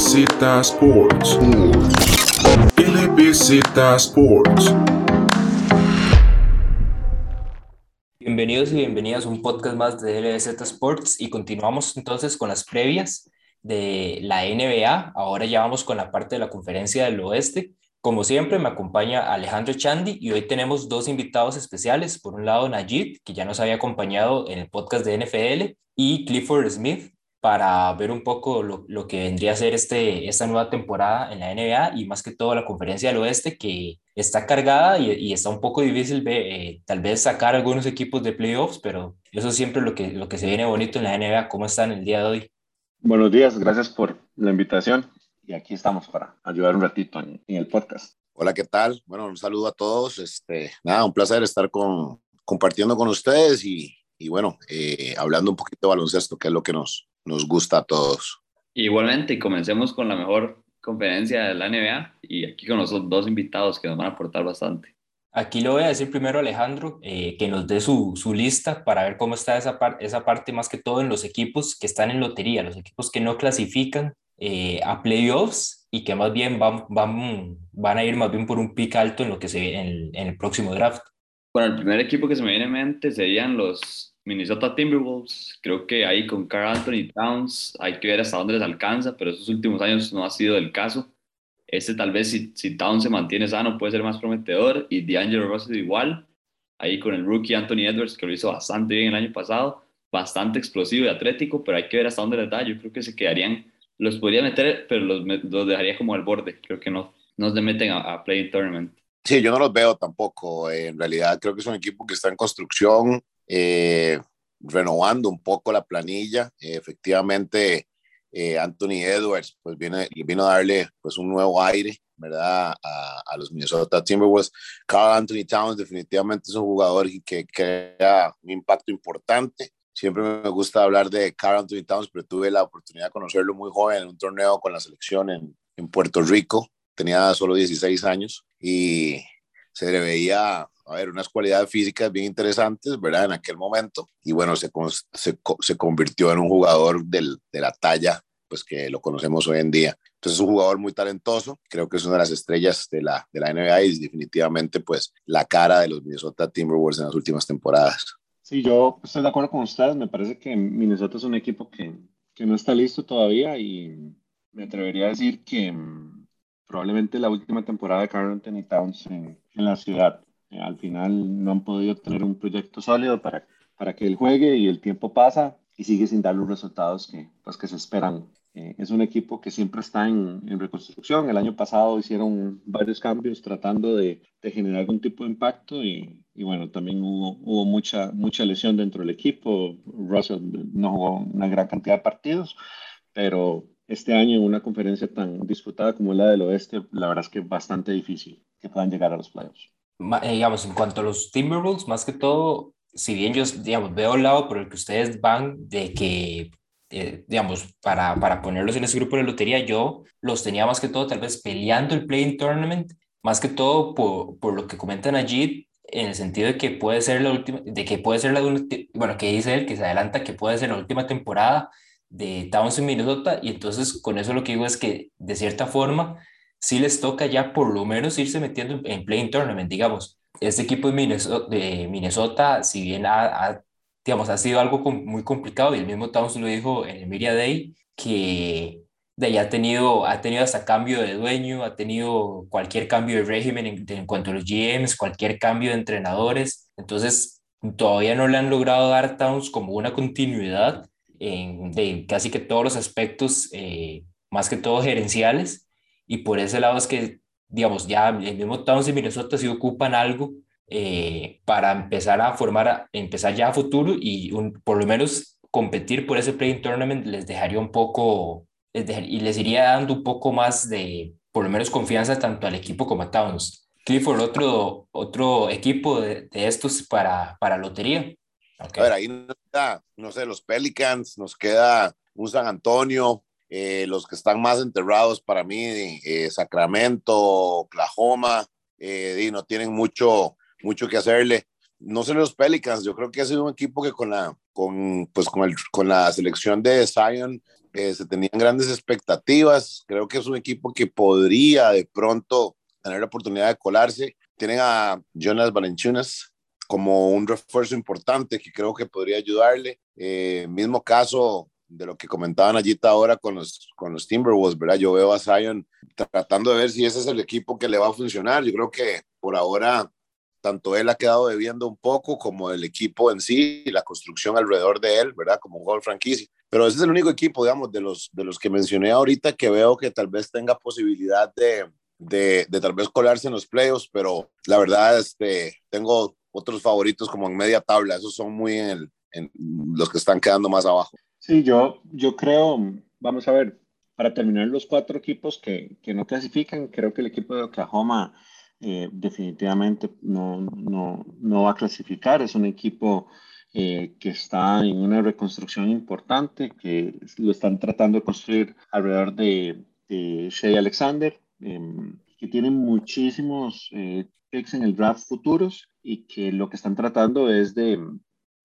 LBZ Sports. LBZ Sports. Bienvenidos y bienvenidas a un podcast más de LBZ Sports y continuamos entonces con las previas de la NBA. Ahora ya vamos con la parte de la conferencia del oeste. Como siempre, me acompaña Alejandro Chandi y hoy tenemos dos invitados especiales. Por un lado, Najid, que ya nos había acompañado en el podcast de NFL, y Clifford Smith, para ver un poco lo, lo, que vendría a ser este, esta nueva temporada en la NBA y más que todo la conferencia del oeste que está cargada y, y está un poco difícil eh, tal vez sacar algunos equipos de playoffs, pero eso es siempre lo que, lo que se viene bonito en la NBA. ¿Cómo están el día de hoy? Buenos días, gracias por la invitación y aquí estamos para ayudar un ratito en, en el podcast. Hola, ¿qué tal? Bueno, un saludo a todos. Este, nada, un placer estar con, compartiendo con ustedes y, y bueno, eh, hablando un poquito de baloncesto, que es lo que nos, nos gusta a todos. Igualmente, comencemos con la mejor conferencia de la NBA y aquí con los dos invitados que nos van a aportar bastante. Aquí lo voy a decir primero Alejandro, eh, que nos dé su, su, lista para ver cómo está esa, par esa parte, más que todo en los equipos que están en lotería, los equipos que no clasifican eh, a playoffs y que más bien van, van, van a ir más bien por un pick alto en lo que se en, en el próximo draft. Bueno, el primer equipo que se me viene en mente serían los Minnesota Timberwolves, creo que ahí con Carl Anthony Towns hay que ver hasta dónde les alcanza, pero estos últimos años no ha sido el caso. Este tal vez si, si Towns se mantiene sano puede ser más prometedor y D'Angelo Russell igual. Ahí con el rookie Anthony Edwards que lo hizo bastante bien el año pasado, bastante explosivo y atlético, pero hay que ver hasta dónde les da. Yo creo que se quedarían, los podría meter, pero los, los dejaría como al borde. Creo que no, no se meten a, a play tournament. Sí, yo no los veo tampoco. En realidad creo que es un equipo que está en construcción eh, renovando un poco la planilla. Eh, efectivamente, eh, Anthony Edwards pues viene, vino a darle pues un nuevo aire, ¿verdad? A, los Minnesota Timberwolves. Carl Anthony Towns definitivamente es un jugador que crea un impacto importante. Siempre me gusta hablar de Carl Anthony Towns, pero tuve la oportunidad de conocerlo muy joven en un torneo con la selección en, en Puerto Rico. Tenía solo 16 años y se le veía a ver, unas cualidades físicas bien interesantes, ¿verdad? En aquel momento. Y bueno, se, se, se convirtió en un jugador del, de la talla, pues que lo conocemos hoy en día. Entonces es un jugador muy talentoso, creo que es una de las estrellas de la, de la NBA y definitivamente pues la cara de los Minnesota Timberwolves en las últimas temporadas. Sí, yo estoy de acuerdo con ustedes, me parece que Minnesota es un equipo que, que no está listo todavía y me atrevería a decir que mm, probablemente la última temporada de Carl Anthony Towns en, en la ciudad eh, al final no han podido tener un proyecto sólido para, para que él juegue y el tiempo pasa y sigue sin dar los resultados que, pues, que se esperan. Eh, es un equipo que siempre está en, en, reconstrucción. El año pasado hicieron varios cambios tratando de, de generar algún tipo de impacto y, y, bueno, también hubo, hubo mucha, mucha lesión dentro del equipo. Russell no jugó una gran cantidad de partidos, pero este año en una conferencia tan disputada como la del oeste, la verdad es que es bastante difícil que puedan llegar a los playoffs. Eh, digamos, en cuanto a los Timberwolves, más que todo, si bien yo, digamos, veo el lado por el que ustedes van de que, eh, digamos, para, para ponerlos en ese grupo de lotería, yo los tenía más que todo tal vez peleando el Playing Tournament, más que todo por, por lo que comentan allí, en el sentido de que puede ser la última, de que puede ser la, bueno, que dice él, que se adelanta que puede ser la última temporada de Towns en Minnesota, y entonces con eso lo que digo es que de cierta forma sí les toca ya por lo menos irse metiendo en playing tournament, digamos. Este equipo de Minnesota, si bien ha, ha, digamos, ha sido algo muy complicado, y el mismo Towns lo dijo en el Media Day, que de ahí ha tenido, ha tenido hasta cambio de dueño, ha tenido cualquier cambio de régimen en, en cuanto a los GMs, cualquier cambio de entrenadores. Entonces, todavía no le han logrado dar Towns como una continuidad en de casi que todos los aspectos, eh, más que todo gerenciales y por ese lado es que, digamos, ya el mismo Towns y Minnesota sí ocupan algo eh, para empezar a formar, empezar ya a futuro y por lo menos competir por ese playing tournament les dejaría un poco, les dejaría, y les iría dando un poco más de, por lo menos, confianza tanto al equipo como a Towns. Clifford, otro, otro equipo de, de estos para, para lotería. A ver, ahí no sé, los Pelicans, nos queda un San Antonio, eh, los que están más enterrados para mí, eh, Sacramento, Oklahoma, eh, y no tienen mucho, mucho que hacerle. No sé los Pelicans, yo creo que ha sido un equipo que con la, con, pues con, el, con la selección de Zion eh, se tenían grandes expectativas. Creo que es un equipo que podría de pronto tener la oportunidad de colarse. Tienen a Jonas Valenchunas como un refuerzo importante que creo que podría ayudarle. Eh, mismo caso de lo que comentaban allí ahora con los, con los Timberwolves, ¿verdad? Yo veo a Zion tratando de ver si ese es el equipo que le va a funcionar. Yo creo que por ahora tanto él ha quedado debiendo un poco como el equipo en sí y la construcción alrededor de él, ¿verdad? Como un gol franquicia. Pero ese es el único equipo, digamos, de los, de los que mencioné ahorita que veo que tal vez tenga posibilidad de, de, de tal vez colarse en los playoffs, pero la verdad, este, tengo otros favoritos como en media tabla, esos son muy los que están quedando más abajo. Sí, yo, yo creo, vamos a ver, para terminar los cuatro equipos que, que no clasifican, creo que el equipo de Oklahoma eh, definitivamente no, no, no, va a clasificar. Es un equipo eh, que está en una reconstrucción importante, que lo están tratando de construir alrededor de, Shea Alexander, eh, que tienen muchísimos eh, picks en el draft futuros y que lo que están tratando es de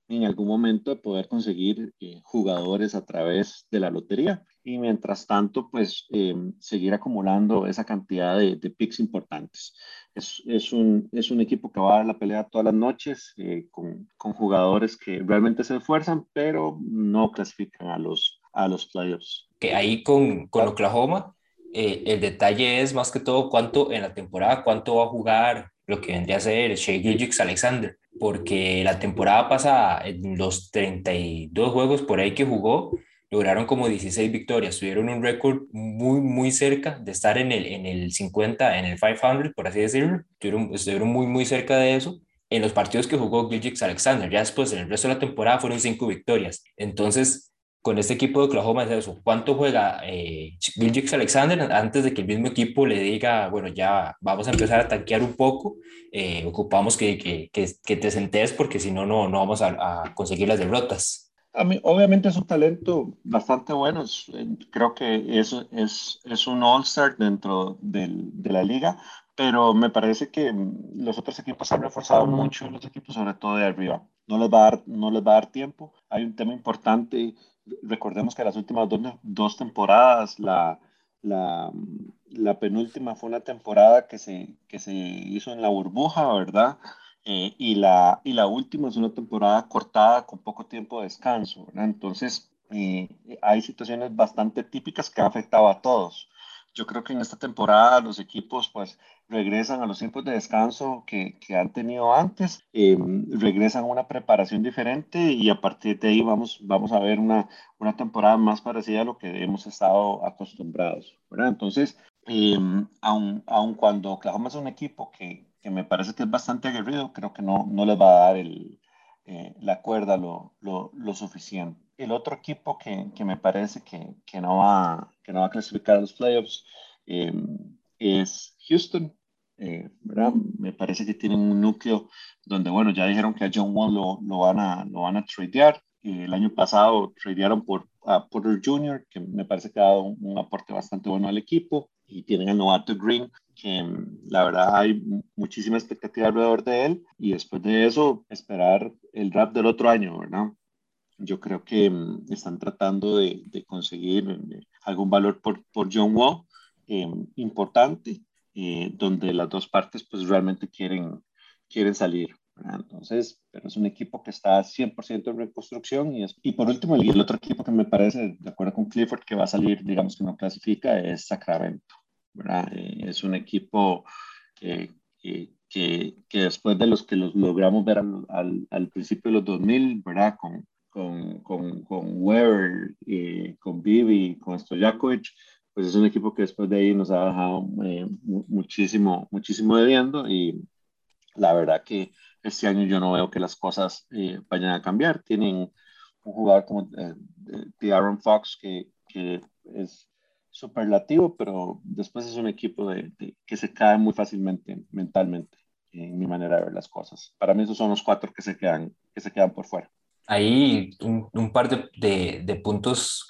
en algún momento de poder conseguir eh, jugadores a través de la lotería y mientras tanto pues eh, seguir acumulando esa cantidad de, de picks importantes. Es, es, un, es un equipo que va a dar la pelea todas las noches eh, con, con, jugadores que realmente se esfuerzan pero no clasifican a los, a los playoffs. Que ahí con, con Oklahoma eh, el detalle es más que todo cuánto en la temporada, cuánto va a jugar lo que vendría a ser Shea Gilgix Alexander, porque la temporada pasada, en los 32 juegos por ahí que jugó, lograron como 16 victorias, tuvieron un récord muy, muy cerca de estar en el, en el 50, en el 500, por así decirlo, estuvieron, estuvieron muy, muy cerca de eso. En los partidos que jugó Gilgix Alexander, ya después en el resto de la temporada fueron 5 victorias. Entonces, con este equipo de Oklahoma es eso. ¿Cuánto juega eh, Gilgix Alexander antes de que el mismo equipo le diga, bueno, ya vamos a empezar a tanquear un poco, eh, ocupamos que, que, que, te sentes porque si no, no vamos a, conseguir las derrotas? A mí, obviamente es un talento bastante bueno, creo que es, es, es un all-star dentro del, de la liga, pero me parece que los otros equipos han reforzado mucho, los equipos sobre todo de arriba. No les va a dar, no les va a dar tiempo. Hay un tema importante recordemos que las últimas dos, dos temporadas, la, la, la, penúltima fue una temporada que se, que se hizo en la burbuja, ¿verdad? Eh, y, la, y la última es una temporada cortada con poco tiempo de descanso, ¿verdad? Entonces, eh, hay situaciones bastante típicas que han afectado a todos. Yo creo que en esta temporada los equipos pues regresan a los tiempos de descanso que, que han tenido antes, eh, regresan a una preparación diferente y a partir de ahí vamos, vamos a ver una, una temporada más parecida a lo que hemos estado acostumbrados. ¿verdad? Entonces, eh, aun, aun, cuando Oklahoma es un equipo que, que, me parece que es bastante aguerrido, creo que no, no les va a dar el, eh, la cuerda lo, lo, lo suficiente el otro equipo que, que me parece que, que, no va, que no va a clasificar a los playoffs eh, es Houston. Eh, ¿verdad? Me parece que tienen un núcleo donde, bueno, ya dijeron que a John Wall lo, lo van a, lo van a tradear. Eh, el año pasado tradearon por a Porter Jr., que me parece que ha dado un, un, aporte bastante bueno al equipo. Y tienen al novato Green, que la verdad hay muchísima expectativa alrededor de él. Y después de eso, esperar el draft del otro año, ¿verdad? yo creo que um, están tratando de, de conseguir eh, algún valor por, por John Wall eh, importante, eh, donde las dos partes pues realmente quieren, quieren salir. ¿verdad? Entonces, pero es un equipo que está 100% en reconstrucción. Y, es, y por último, el, el, otro equipo que me parece, de acuerdo con Clifford, que va a salir, digamos que no clasifica, es Sacramento. ¿verdad? es un equipo que, que, que, después de los que los logramos ver al, al, al principio de los 2000, ¿verdad? Con, con, con, con Weber, eh, con Bibi, con Stojakovic, pues es un equipo que después de ahí nos ha dejado eh, muchísimo, muchísimo debiendo y la verdad que este año yo no veo que las cosas eh, vayan a cambiar. Tienen un jugador como eh, Aaron Fox que, que es superlativo, pero después es un equipo de, de, que se cae muy fácilmente mentalmente, en mi manera de ver las cosas. Para mí esos son los cuatro que se quedan, que se quedan por fuera ahí un, un par de, de, de puntos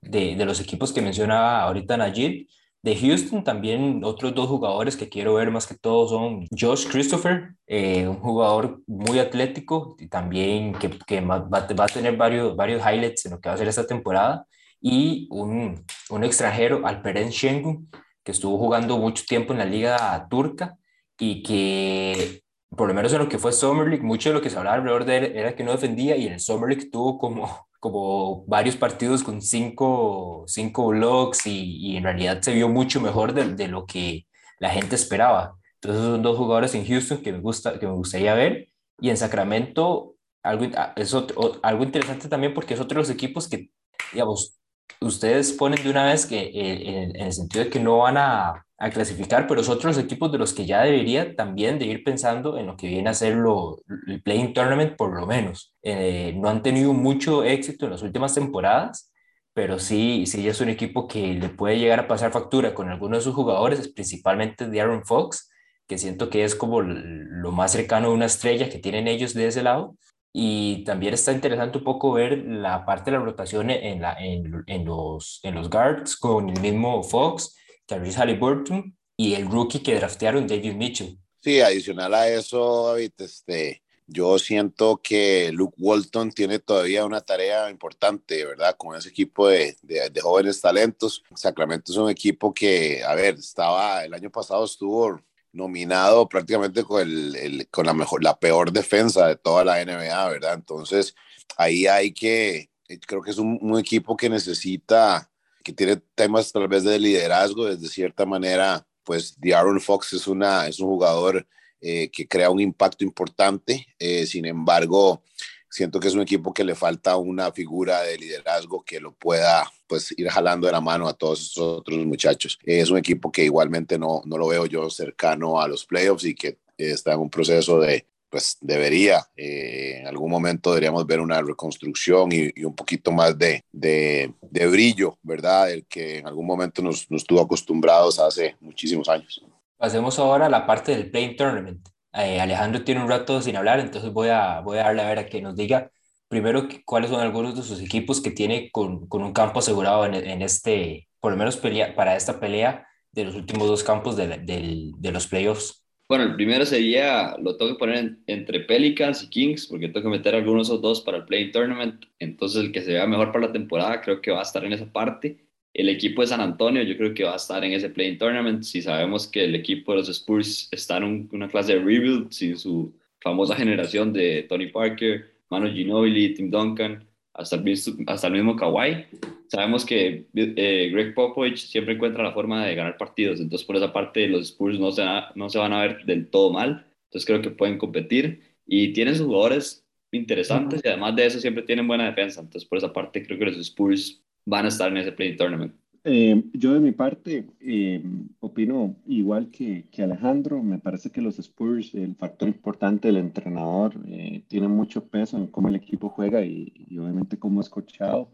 de, de, los equipos que mencionaba ahorita Najib. De Houston también otros dos jugadores que quiero ver más que todo son Josh Christopher, eh, un jugador muy atlético y también que, que va, va, a tener varios, varios highlights en lo que va a ser esta temporada. y un, un extranjero, Alperen Şengün, que estuvo jugando mucho tiempo en la liga turca y que por lo menos en lo que fue Summer League, mucho de lo que se hablaba alrededor de él era que no defendía y en el Summer League tuvo como, como varios partidos con cinco, cinco blocks y, y en realidad se vio mucho mejor de, de, lo que la gente esperaba. Entonces son dos jugadores en Houston que me, gusta, que me gustaría ver y en Sacramento algo, es otro, algo interesante también porque es otro de los equipos que, digamos, ustedes ponen de una vez que eh, en, en, el sentido de que no van a, a, clasificar, pero es otros equipos de los que ya debería también de ir pensando en lo que viene a ser lo, el Playing Tournament por lo menos. Eh, no han tenido mucho éxito en las últimas temporadas, pero sí, sí es un equipo que le puede llegar a pasar factura con algunos de sus jugadores, principalmente de Aaron Fox, que siento que es como lo más cercano a una estrella que tienen ellos de ese lado. Y también está interesante un poco ver la parte de la rotación en, la, en, en los, en los guards con el mismo Fox, Tyrese Halliburton y el rookie que draftearon, David Mitchell. Sí, adicional a eso, David, este, yo siento que Luke Walton tiene todavía una tarea importante, ¿verdad? Con ese equipo de, de, de jóvenes talentos. Sacramento es un equipo que, a ver, estaba, el año pasado estuvo nominado prácticamente con, el, el, con la, mejor, la peor defensa de toda la NBA, ¿verdad? Entonces, ahí hay que, creo que es un, un, equipo que necesita, que tiene temas tal vez de liderazgo, desde cierta manera, pues Aaron Fox es, una, es un jugador eh, que crea un impacto importante, eh, sin embargo, siento que es un equipo que le falta una figura de liderazgo que lo pueda pues ir jalando de la mano a todos estos otros muchachos. Es un equipo que igualmente no, no lo veo yo cercano a los playoffs y que está en un proceso de, pues debería, eh, en algún momento deberíamos ver una reconstrucción y, y un poquito más de, de, de, brillo, ¿verdad? El que en algún momento nos, nos tuvo acostumbrados hace muchísimos años. Pasemos ahora a la parte del Playing Tournament. Eh, Alejandro tiene un rato sin hablar, entonces voy a, voy a darle a ver a que nos diga primero cuáles son algunos de sus equipos que tiene con, con un campo asegurado en, en, este, por lo menos pelea, para esta pelea de los últimos dos campos de, de, de, los playoffs. Bueno, el primero sería, lo tengo que poner en, entre Pelicans y Kings, porque tengo que meter algunos de esos dos para el Playing Tournament, entonces el que se vea mejor para la temporada creo que va a estar en esa parte. El equipo de San Antonio yo creo que va a estar en ese Playing Tournament, si sabemos que el equipo de los Spurs está en un, una clase de rebuild, sin su famosa generación de Tony Parker, Manu Ginobili, Tim Duncan, hasta el, hasta el mismo Kawhi. Sabemos que eh, Greg Popovich siempre encuentra la forma de ganar partidos, entonces por esa parte los Spurs no se, no se van a ver del todo mal, entonces creo que pueden competir y tienen sus jugadores interesantes uh -huh. y además de eso siempre tienen buena defensa, entonces por esa parte creo que los Spurs van a estar en ese play tournament. Eh, yo de mi parte eh, opino igual que, que, Alejandro, me parece que los Spurs, el factor importante del entrenador, eh, tiene mucho peso en cómo el equipo juega y, y obviamente cómo es coachado.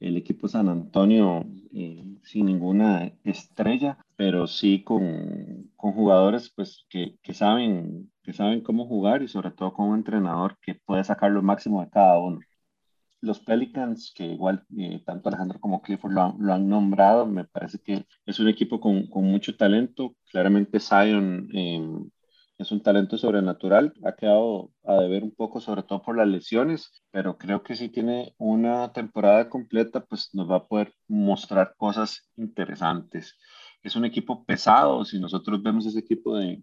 El equipo San Antonio eh, sin ninguna estrella, pero sí con, con jugadores pues, que, que, saben, que saben cómo jugar y sobre todo con un entrenador que puede sacar lo máximo de cada uno los Pelicans, que igual eh, tanto Alejandro como Clifford lo han, lo han, nombrado, me parece que es un equipo con, con mucho talento. Claramente Zion eh, es un talento sobrenatural, ha quedado a deber un poco, sobre todo por las lesiones, pero creo que si tiene una temporada completa, pues nos va a poder mostrar cosas interesantes. Es un equipo pesado, si nosotros vemos ese equipo de,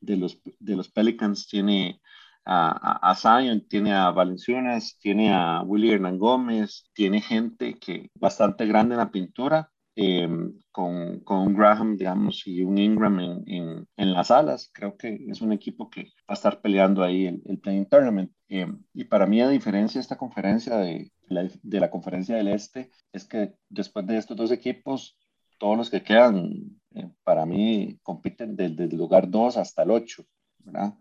de, los, de los Pelicans, tiene a, Zion, tiene a Valenciunas, tiene a Willy Hernán Gómez, tiene gente que bastante grande en la pintura, eh, con, con, un Graham, digamos, y un Ingram en, en, las alas. Creo que es un equipo que va a estar peleando ahí el, el Playing Tournament. Eh, y para mí, a diferencia de esta conferencia de la, de la conferencia del Este, es que después de estos dos equipos, todos los que quedan, eh, para mí, compiten desde el lugar 2 hasta el 8, ¿verdad?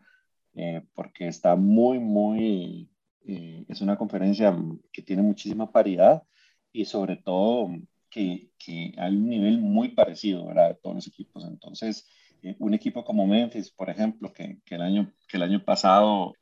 Eh, porque está muy, muy, eh, es una conferencia que tiene muchísima paridad y sobre todo que, que hay un nivel muy parecido, ¿verdad? De todos los equipos. Entonces, eh, un equipo como Memphis, por ejemplo, que, que, el, año, que el año pasado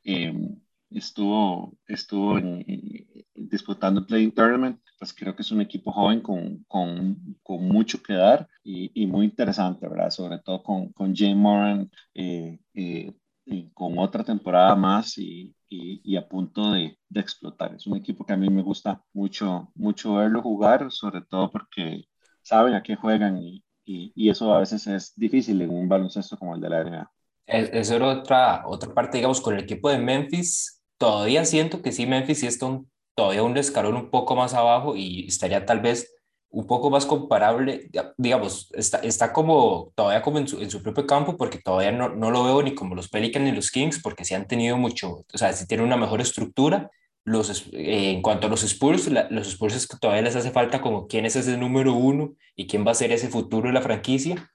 estuvo, estuvo en, en, disputando el Playing Tournament, pues creo que es un equipo joven con, con, con mucho que dar y, y, muy interesante, ¿verdad? Sobre todo con, con Jay Moran, eh, eh, y con otra temporada más y, y, y a punto de, de, explotar. Es un equipo que a mí me gusta mucho, mucho verlo jugar, sobre todo porque saben a qué juegan y, y, eso a veces es difícil en un baloncesto como el de la NBA. Eso era otra, otra parte, digamos, con el equipo de Memphis. Todavía siento que sí, Memphis sí está un, todavía un escalón un poco más abajo y estaría tal vez un poco más comparable, digamos, está, está como todavía como en su, en su propio campo porque todavía no, no, lo veo ni como los Pelicans ni los Kings porque sí han tenido mucho, o sea, sí tienen una mejor estructura. Los, eh, en cuanto a los Spurs, los Spurs es que todavía les hace falta como quién es ese número uno y quién va a ser ese futuro de la franquicia.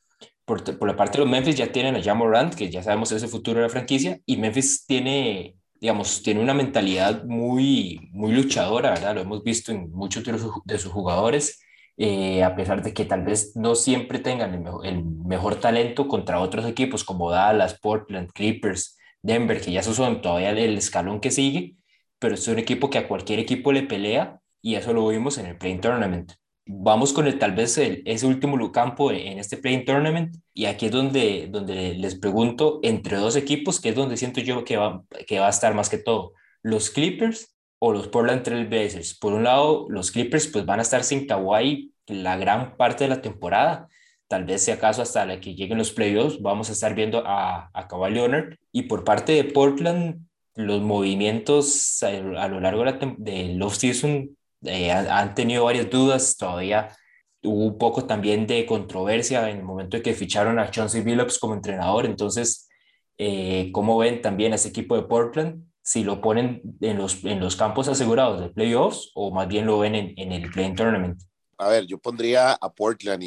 Por, por la parte de los Memphis ya tienen a Jamorant, que ya sabemos ese futuro de la franquicia, y Memphis tiene digamos, tiene una mentalidad muy, muy luchadora, ¿verdad? Lo hemos visto en muchos de, de sus jugadores eh, a pesar de que tal vez no siempre tengan el mejor, talento contra otros equipos como Dallas, Portland, Clippers, Denver, que ya son todavía el escalón que sigue, pero es un equipo que a cualquier equipo le pelea y eso lo vimos en el Play Tournament. Vamos con el, tal vez el, ese último campo en este Play Tournament y aquí es donde, donde les pregunto entre dos equipos, que es donde siento yo que va, que va a estar más que todo, los Clippers o los Portland Trail Blazers. Por un lado, los Clippers pues van a estar sin Kawhi la gran parte de la temporada. Tal vez si acaso hasta la que lleguen los playoffs vamos a estar viendo a, a Kawhi Leonard. Y por parte de Portland, los movimientos a, lo largo del off-season eh, han tenido varias dudas. Todavía hubo un poco también de controversia en el momento de que ficharon a Chauncey Billups como entrenador. Entonces, eh, ¿cómo ven también a ese equipo de Portland? Si lo ponen en los, en los campos asegurados de playoffs o más bien lo ven en, en el play tournament a ver, yo pondría a Portland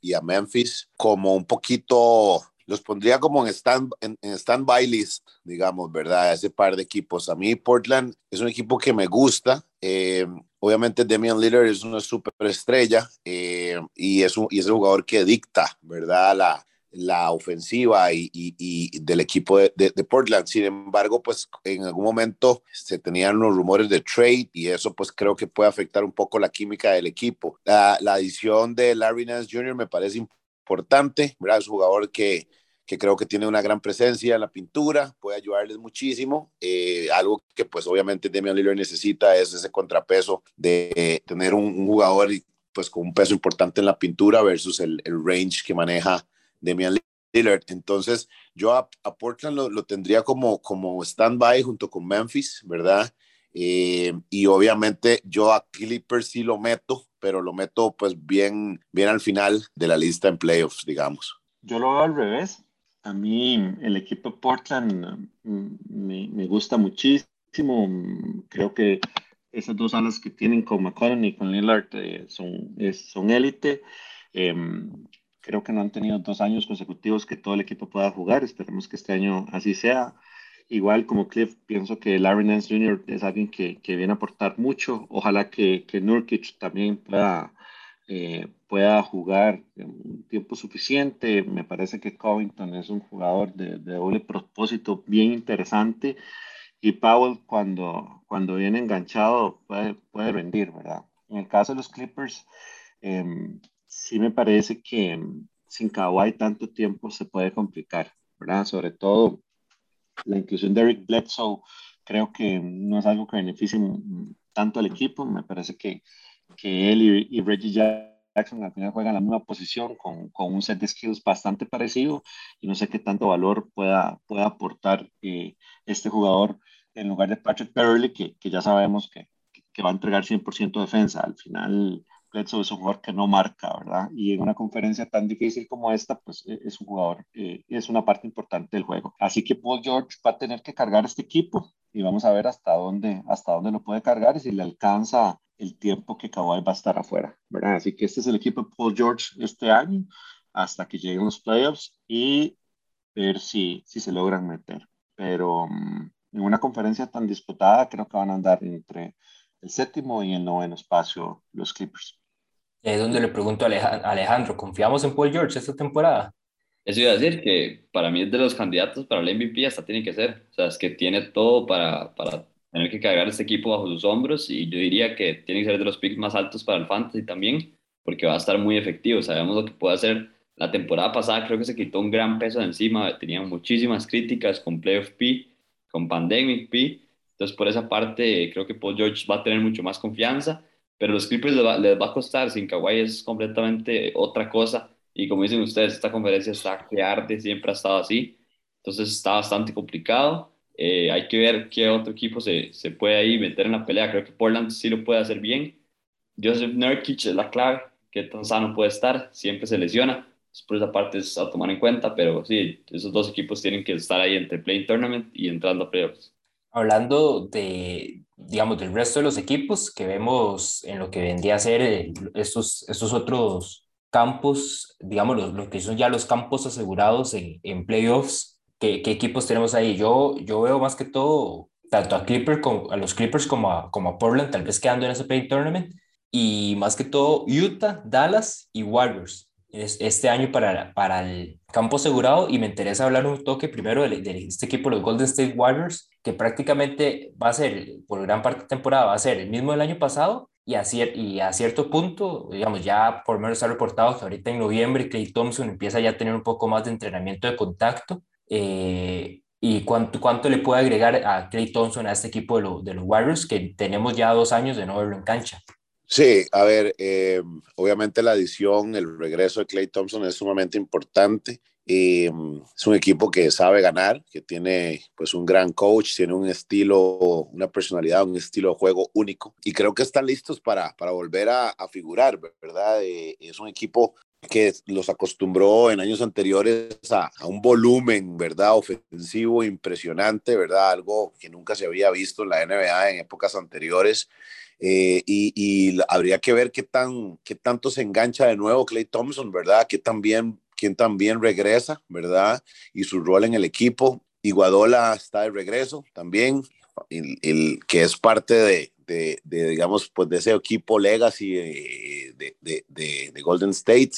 y a, Memphis como un poquito los pondría como en stand en, en stand-by list, digamos, ¿verdad? Ese par de equipos. A mí Portland es un equipo que me gusta. Eh, obviamente Damian Lillard es una superestrella eh, y, es un, y es el jugador que dicta, ¿verdad? La, la ofensiva y, del equipo de, Portland. Sin embargo, pues en algún momento se tenían los rumores de trade y eso pues creo que puede afectar un poco la química del equipo. La, adición de Larry Nance Jr. me parece importante, ¿verdad? Es un jugador que, creo que tiene una gran presencia en la pintura, puede ayudarles muchísimo. Eh, algo que pues obviamente Damian Lillard necesita es ese contrapeso de tener un, jugador pues con un peso importante en la pintura versus el range que maneja Damian Lillard. Entonces, yo a, Portland lo, lo, tendría como, como stand-by junto con Memphis, ¿verdad? Eh, y obviamente yo a Clippers sí lo meto, pero lo meto pues bien, bien al final de la lista en playoffs, digamos. Yo lo veo al revés. A mí el equipo Portland mm, me, me gusta muchísimo. Creo que esas dos alas que tienen con McConnell y con Lillard eh, son, es, son élite. Eh, creo que no han tenido dos años consecutivos que todo el equipo pueda jugar. Esperemos que este año así sea. Igual como Cliff, pienso que Larry Nance Jr. es alguien que, que viene a aportar mucho. Ojalá que, que Nurkic también pueda, eh, pueda jugar un tiempo suficiente. Me parece que Covington es un jugador de, de doble propósito bien interesante. Y Powell cuando, cuando viene enganchado puede, puede rendir, ¿verdad? En el caso de los Clippers, eh, sí me parece que sin Kawhi tanto tiempo se puede complicar, ¿verdad? Sobre todo la inclusión de Eric Bledsoe creo que no es algo que beneficie tanto al equipo, me parece que, que él y, y, Reggie Jackson al final juegan la misma posición con, con, un set de skills bastante parecido y no sé qué tanto valor pueda, pueda aportar eh, este jugador en lugar de Patrick Beverly, que, que ya sabemos que, que va a entregar 100% defensa. Al final Bledsoe es un jugador que no marca, ¿verdad? Y en una conferencia tan difícil como esta, pues e, es un jugador, eh, es una parte importante del juego. Así que Paul George va a tener que cargar este equipo y vamos a ver hasta dónde, hasta dónde lo puede cargar y si le alcanza el tiempo que Kawhi va a estar afuera, ¿verdad? Así que este es el equipo de Paul George este año hasta que lleguen los playoffs y ver si, si se logran meter. Pero um, en una conferencia tan disputada, creo que van a andar entre el séptimo y el noveno espacio los Clippers. Es donde le pregunto a Alejandro, ¿confiamos en Paul George esta temporada? Eso iba a decir que para mí es de los candidatos para el MVP, hasta tiene que ser. O sea, es que tiene todo para, para tener que cargar este equipo bajo sus hombros y yo diría que tiene que ser de los picks más altos para el fantasy también, porque va a estar muy efectivo. Sabemos lo que puede hacer. La temporada pasada creo que se quitó un gran peso de encima, tenía muchísimas críticas con Playoff P, con Pandemic P, Entonces, por esa parte, creo que Paul George va a tener mucho más confianza, pero los Clippers les va, les va a costar. Sin Kawhi es completamente otra cosa. Y como dicen ustedes, esta conferencia está que arde, siempre ha estado así. Entonces, está bastante complicado. Eh, hay que ver qué otro equipo se, se puede ahí meter en la pelea. Creo que Portland sí lo puede hacer bien. Joseph Nurkic es la clave, que tan sano puede estar, siempre se lesiona. Por esa parte es a tomar en cuenta, pero sí, esos dos equipos tienen que estar ahí entre Play Tournament y entrando a playoffs. Hablando de, digamos, del resto de los equipos que vemos en lo que vendría a ser estos, estos otros campos, digamos, lo, lo, que son ya los campos asegurados en, en playoffs, ¿qué, ¿qué, equipos tenemos ahí? Yo, yo veo más que todo tanto a, Clipper como, a los Clippers como a, como a Portland, tal vez quedando en ese Play Tournament, y más que todo Utah, Dallas y Warriors este año para, para el campo asegurado y me interesa hablar un toque primero de, de, este equipo, los Golden State Warriors, que prácticamente va a ser, por gran parte de temporada, va a ser el mismo del año pasado y a, y a cierto punto, digamos, ya por lo menos ha reportado que ahorita en noviembre Clay Thompson empieza ya a tener un poco más de entrenamiento de contacto. Eh, ¿Y cuánto, cuánto le puede agregar a Clay Thompson a este equipo de, de los Warriors, que tenemos ya dos años de no verlo en cancha? Sí, a ver, eh, obviamente la adición, el regreso de Clay Thompson es sumamente importante. Eh, es un equipo que sabe ganar, que tiene pues un gran coach, tiene un estilo, una personalidad, un estilo de juego único y creo que están listos para, para volver a, figurar, ¿verdad? Eh, es un equipo que los acostumbró en años anteriores a, un volumen, ¿verdad? Ofensivo impresionante, ¿verdad? Algo que nunca se había visto en la NBA en épocas anteriores. Eh, y, habría que ver qué, tan, qué tanto se engancha de nuevo Clay Thompson, ¿verdad? Que también, quién también regresa, ¿verdad? Y su rol en el equipo. Iguadola está de regreso también, el, que es parte de, digamos, pues de ese equipo legacy de, de, de Golden State.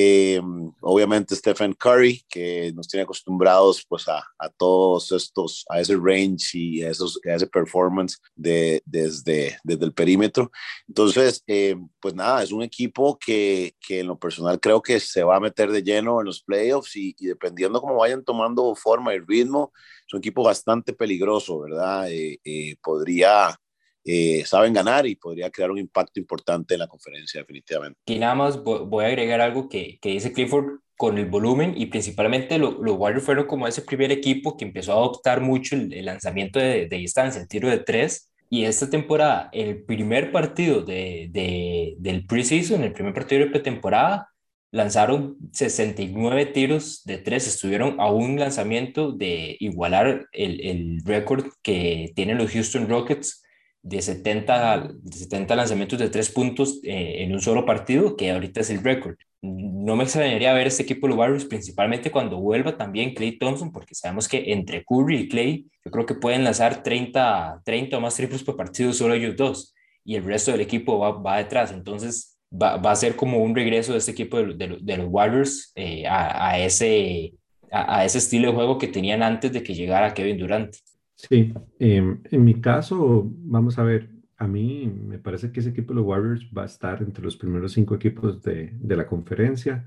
Eh, obviamente Stephen Curry, que nos tiene acostumbrados pues a, todos estos, a ese range y a, esos, a ese performance de, desde, desde el perímetro. Entonces, eh, pues nada, es un equipo que, que, en lo personal creo que se va a meter de lleno en los playoffs y, y dependiendo cómo vayan tomando forma y ritmo, es un equipo bastante peligroso, ¿verdad? Eh, eh podría eh, saben ganar y podría crear un impacto importante en la conferencia definitivamente. Y nada más voy a agregar algo que, que dice Clifford con el volumen y principalmente lo, los Warriors fueron como ese primer equipo que empezó a adoptar mucho el, el lanzamiento de, de, distancia, el tiro de tres. Y esta temporada, el primer partido de, de, del preseason, el primer partido de pretemporada, lanzaron 69 tiros de tres, estuvieron a un lanzamiento de igualar el, el récord que tienen los Houston Rockets de 70, de 70 lanzamientos de tres puntos eh, en un solo partido, que ahorita es el récord. No me extrañaría ver este equipo de los Warriors, principalmente cuando vuelva también Clay Thompson, porque sabemos que entre Curry y Clay, yo creo que pueden lanzar 30, 30 o más triples por partido solo ellos dos, y el resto del equipo va, va detrás. Entonces, va, va, a ser como un regreso de este equipo de, de, de los Warriors eh, a, a, ese, a ese estilo de juego que tenían antes de que llegara Kevin Durant. Sí, eh, en mi caso, vamos a ver, a mí me parece que ese equipo de los Warriors va a estar entre los primeros cinco equipos de, de la conferencia.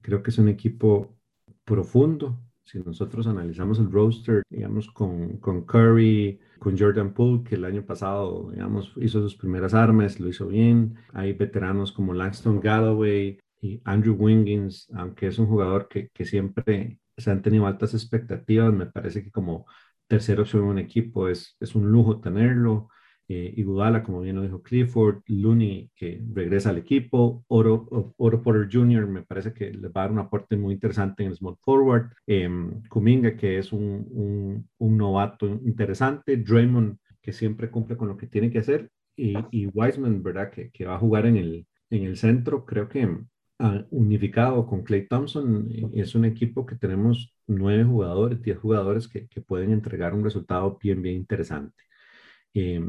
Creo que es un equipo profundo. Si nosotros analizamos el roster, digamos, con, con Curry, con Jordan Poole, que el año pasado, digamos, hizo sus primeras armas, lo hizo bien. Hay veteranos como Langston Galloway y Andrew Wiggins, aunque es un jugador que, que siempre se han tenido altas expectativas, me parece que como tercera opción en un equipo, es, es un lujo tenerlo. Eh, Iguodala, como bien lo dijo Clifford, Looney, que regresa al equipo, Oro, Oro Porter Jr., me parece que le va a dar un aporte muy interesante en el small forward, eh, Kuminga, que es un, un, novato interesante, Draymond, que siempre cumple con lo que tiene que hacer, y, y Wiseman, ¿verdad?, que, que va a jugar en el, en el centro, creo que unificado con Clay Thompson, es un equipo que tenemos nueve jugadores, diez jugadores que, que pueden entregar un resultado bien, bien interesante. Eh,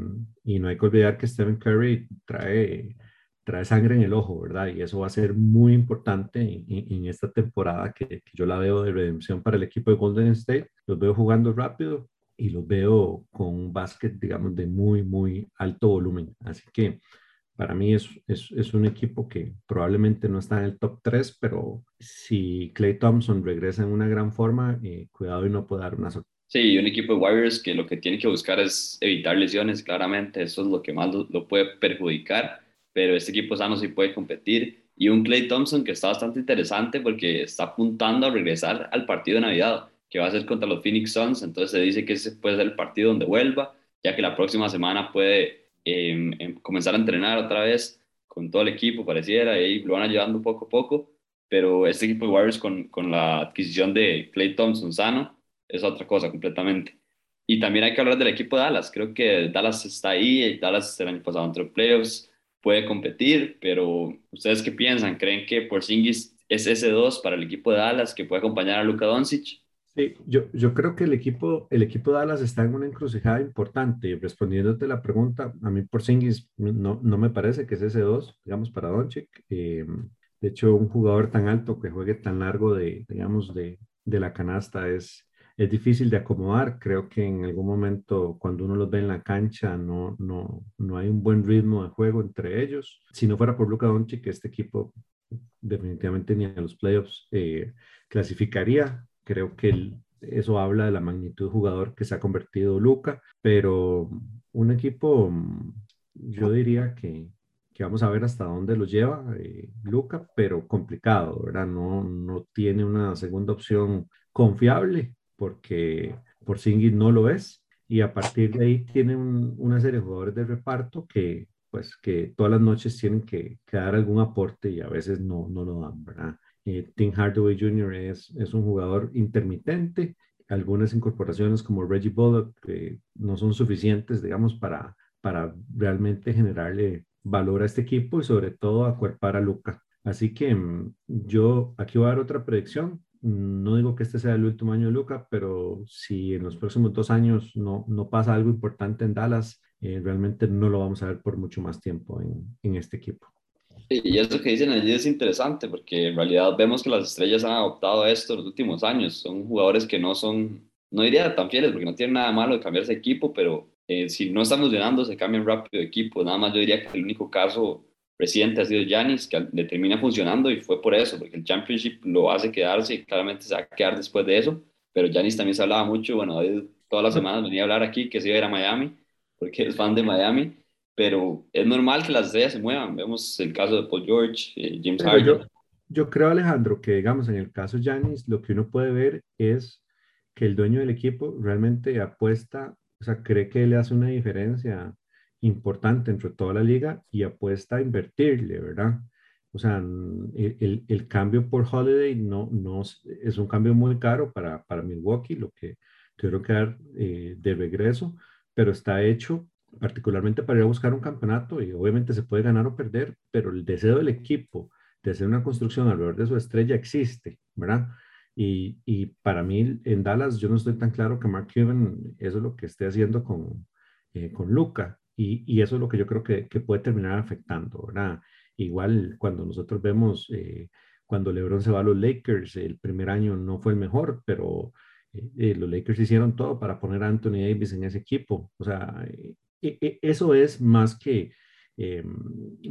y no hay que olvidar que Stephen Curry trae, trae sangre en el ojo, ¿verdad? Y eso va a ser muy importante en, en esta temporada que, que, yo la veo de redención para el equipo de Golden State. Los veo jugando rápido y los veo con un básquet, digamos, de muy, muy alto volumen. Así que para mí es, es, es, un equipo que probablemente no está en el top 3, pero si Clay Thompson regresa en una gran forma, eh, cuidado y no puede dar una sorpresa. Sí, un equipo de Warriors que lo que tiene que buscar es evitar lesiones, claramente, eso es lo que más lo, puede perjudicar, pero este equipo sano sí puede competir. Y un Clay Thompson que está bastante interesante porque está apuntando a regresar al partido de Navidad, que va a ser contra los Phoenix Suns, entonces se dice que ese puede ser el partido donde vuelva, ya que la próxima semana puede em, comenzar a entrenar otra vez con todo el equipo, pareciera, y lo van ayudando poco a poco, pero este equipo de Warriors con, con la adquisición de Clay Thompson sano, es otra cosa completamente. Y también hay que hablar del equipo de Dallas. Creo que Dallas está ahí, Dallas el año pasado entre playoffs, puede competir, pero ¿ustedes qué piensan? ¿Creen que Porzingis es ese 2 para el equipo de Dallas que puede acompañar a Luka Doncic? Sí, yo, yo creo que el equipo, el equipo de Dallas está en una encrucijada importante. Respondiéndote la pregunta, a mí Porzingis no, no me parece que es ese 2, digamos, para Doncic. Eh, de hecho, un jugador tan alto que juegue tan largo de, digamos, de, de la canasta es, es difícil de acomodar. Creo que en algún momento cuando uno los ve en la cancha no, no, no hay un buen ritmo de juego entre ellos. Si no fuera por Luka Doncic, este equipo definitivamente ni a los playoffs eh, clasificaría. Creo que eso habla de la magnitud de jugador que se ha convertido Luca, pero un equipo, yo diría que, que vamos a ver hasta dónde lo lleva eh, Luca, pero complicado, ¿verdad? No, no tiene una segunda opción confiable porque por Porzingis no lo es y a partir de ahí tiene una serie de jugadores de reparto que pues que todas las noches tienen que, dar algún aporte y a veces no, no lo dan, ¿verdad? Eh, Tim Hardaway Jr. Es, un jugador intermitente, algunas incorporaciones como Reggie Bullock no son suficientes, digamos, para, para realmente generarle valor a este equipo y sobre todo acuerpar a Luca. Así que mm, yo aquí voy a dar otra predicción. No digo que este sea el último año de Luca, pero si en los próximos dos años no, no pasa algo importante en Dallas, eh, realmente no lo vamos a ver por mucho más tiempo en, en este equipo. Y eso que dicen allí es interesante porque en realidad vemos que las estrellas han adoptado esto en los últimos años. Son jugadores que no son, no diría tan fieles porque no tienen nada malo de cambiarse de equipo, pero eh, si no están funcionando se cambian rápido de equipo. Nada más yo diría que el único caso presidente ha sido Yanis, que le termina funcionando y fue por eso, porque el Championship lo hace quedarse y claramente se va a quedar después de eso. Pero Yanis también se hablaba mucho, bueno, todas las semanas venía a hablar aquí que se iba a ir a Miami, porque es fan de Miami, pero es normal que las estrellas se muevan. Vemos el caso de Paul George, eh, James Harden. Yo, yo, creo, Alejandro, que digamos en el caso Yanis, lo que uno puede ver es que el dueño del equipo realmente apuesta, o sea, cree que le hace una diferencia importante entre toda la liga y apuesta a invertirle, ¿verdad? O sea, el, el, cambio por Holiday no, no es un cambio muy caro para, para Milwaukee, lo que tuvieron que dar eh, de regreso, pero está hecho particularmente para ir a buscar un campeonato y obviamente se puede ganar o perder, pero el deseo del equipo de hacer una construcción alrededor de su estrella existe, ¿verdad? Y, y para mí en Dallas yo no estoy tan claro que Mark Cuban eso es lo que esté haciendo con, eh, con Luca. Y, eso es lo que yo creo que, puede terminar afectando, ¿verdad? Igual cuando nosotros vemos, eh, cuando LeBron se va a los Lakers, el primer año no fue el mejor, pero eh, los Lakers hicieron todo para poner a Anthony Davis en ese equipo. O sea, eso es más que,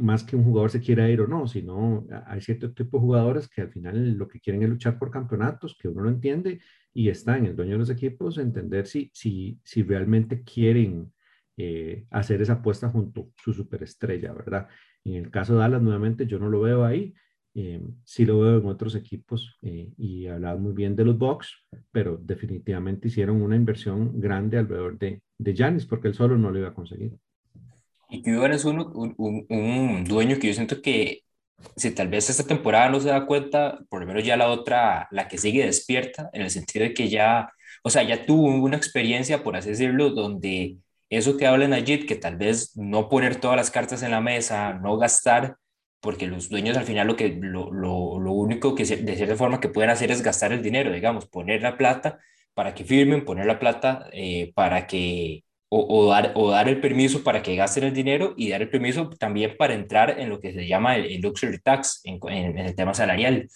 más que un jugador se quiera ir o no, sino hay cierto tipo de jugadores que al final lo que quieren es luchar por campeonatos, que uno no entiende, y está en el dueño de los equipos entender si, si, si realmente quieren eh, hacer esa apuesta junto a su superestrella, ¿verdad? En el caso de Dallas, nuevamente, yo no lo veo ahí, eh, sí lo veo en otros equipos eh, y hablaba muy bien de los Bucks, pero definitivamente hicieron una inversión grande alrededor de, de Giannis porque él solo no lo iba a conseguir. Y Cuban es un, un, un, dueño que yo siento que si tal vez esta temporada no se da cuenta, por lo menos ya la otra, la que sigue despierta, en el sentido de que ya, o sea, ya tuvo una experiencia, por así decirlo, donde eso que habla Najid, que tal vez no poner todas las cartas en la mesa, no gastar, porque los dueños al final lo, que, lo, lo, lo único que de cierta forma que pueden hacer es gastar el dinero, digamos, poner la plata para que firmen, poner la plata eh, para que, o, o, dar, o dar el permiso para que gasten el dinero y dar el permiso también para entrar en lo que se llama el, luxury tax, en, en, el tema salarial.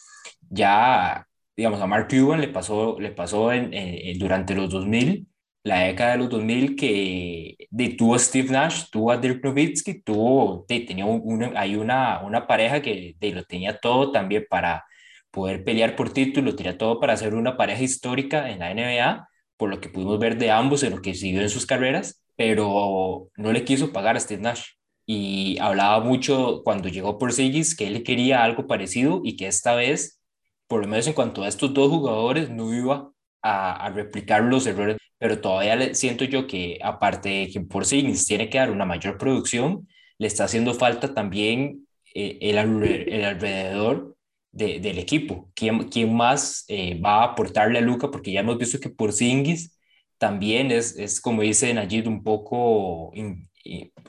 Ya, digamos, a Mark Cuban le pasó, le pasó en, durante los 2000 la década de los 2000 que de, tuvo a Steve Nash, tuvo a Dirk Nowitzki, tuvo, de, tenía una, hay una, una pareja que de, lo tenía todo también para poder pelear por título, tenía todo para ser una pareja histórica en la NBA, por lo que pudimos ver de ambos en lo que siguió en sus carreras, pero no le quiso pagar a Steve Nash. Y hablaba mucho cuando llegó por Sigis que él quería algo parecido y que esta vez, por lo menos en cuanto a estos dos jugadores, no iba a, a replicar los errores. Pero todavía siento yo que, aparte de que por tiene que dar una mayor producción, le está haciendo falta también eh, el, el alrededor del equipo. ¿Quién, quién más eh, va a aportarle a Luca? Porque ya hemos visto que por Singis también es, es como dice Najid, un poco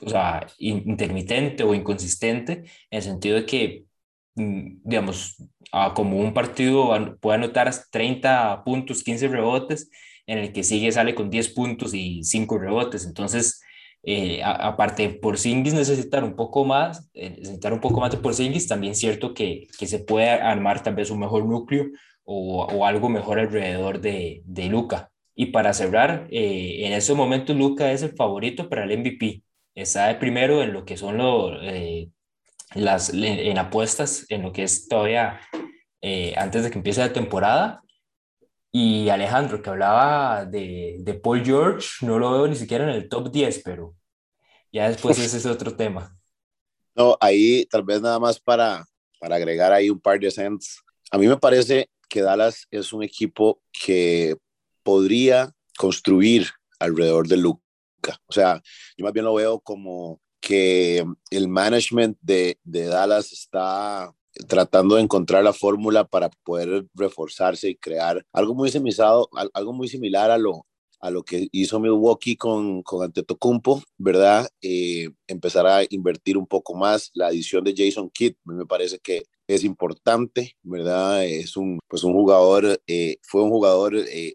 o sea, intermitente o inconsistente, en el sentido de que, mm, digamos, como un partido puede anotar 30 puntos, 15 rebotes, en el que sigue sale con 10 puntos y 5 rebotes. Entonces, eh, aparte por Singis necesitar un poco más, eh, necesitar un poco más de por Singis, también es cierto que, que se puede armar tal vez un mejor núcleo o, o algo mejor alrededor de, de Luca. Y para cerrar, eh, en ese momento Luca es el favorito para el MVP. Está de primero en lo que son los, las, en apuestas, en lo que es todavía antes de que empiece la temporada. Y Alejandro, que hablaba de, de, Paul George, no lo veo ni siquiera en el top 10, pero ya después ese es otro tema. No, ahí tal vez nada más para, para agregar ahí un par de cents. A mí me parece que Dallas es un equipo que podría construir alrededor de Luca. O sea, yo más bien lo veo como que el management de, de Dallas está tratando de encontrar la fórmula para poder reforzarse y crear algo muy similar, algo muy similar a lo, a lo que hizo Milwaukee con, con Antetokounmpo, ¿verdad? Eh, empezar a invertir un poco más. La adición de Jason Kidd me parece que es importante, ¿verdad? Es un, pues un jugador, eh, fue un jugador eh,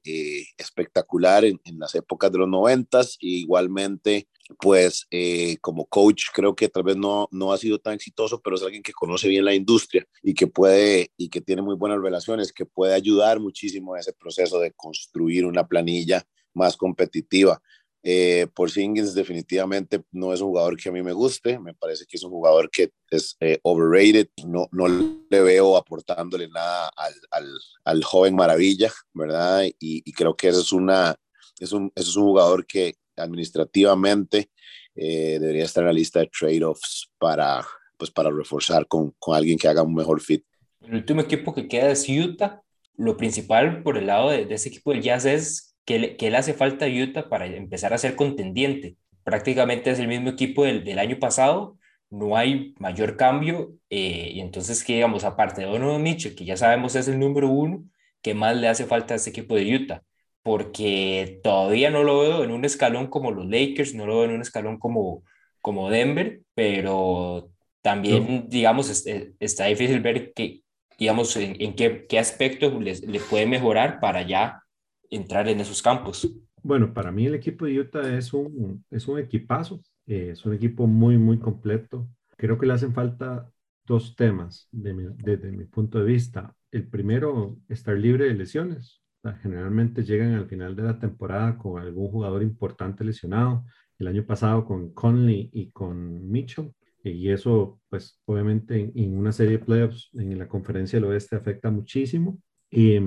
espectacular en, en, las épocas de los noventas, igualmente pues eh, como coach creo que tal vez no, no ha sido tan exitoso, pero es alguien que conoce bien la industria y que puede y que tiene muy buenas relaciones, que puede ayudar muchísimo a ese proceso de construir una planilla más competitiva. Eh, por Singles definitivamente no es un jugador que a mí me guste, me parece que es un jugador que es eh, overrated, no, no le veo aportándole nada al, al, al joven maravilla, ¿verdad? Y, creo que eso es, una, es, un, es un jugador que, administrativamente eh, debería estar en la lista de trade-offs para, pues, para reforzar con, con, alguien que haga un mejor fit. El último equipo que queda es Utah. Lo principal por el lado de, de ese equipo del Jazz es que le, que le hace falta a Utah para empezar a ser contendiente. Prácticamente es el mismo equipo del, del año pasado, no hay mayor cambio. Eh, y entonces, que digamos, aparte de Donovan Mitchell, que ya sabemos es el número uno, ¿qué más le hace falta a ese equipo de Utah? Porque todavía no lo veo en un escalón como los Lakers, no lo veo en un escalón como, como Denver, pero también, digamos, eh, está difícil ver que, digamos, en, en qué, qué aspectos le puede mejorar para ya entrar en esos campos. Bueno, para mí el equipo de Utah es un, es un equipazo, eh, es un equipo muy, muy completo. Creo que le hacen falta dos temas desde mi punto de vista. El primero, estar libre de lesiones generalmente llegan al final de la temporada con algún jugador importante lesionado. El año pasado con Conley y con Mitchell. Y eso, pues, obviamente en, una serie de playoffs en la conferencia del oeste afecta muchísimo. Y,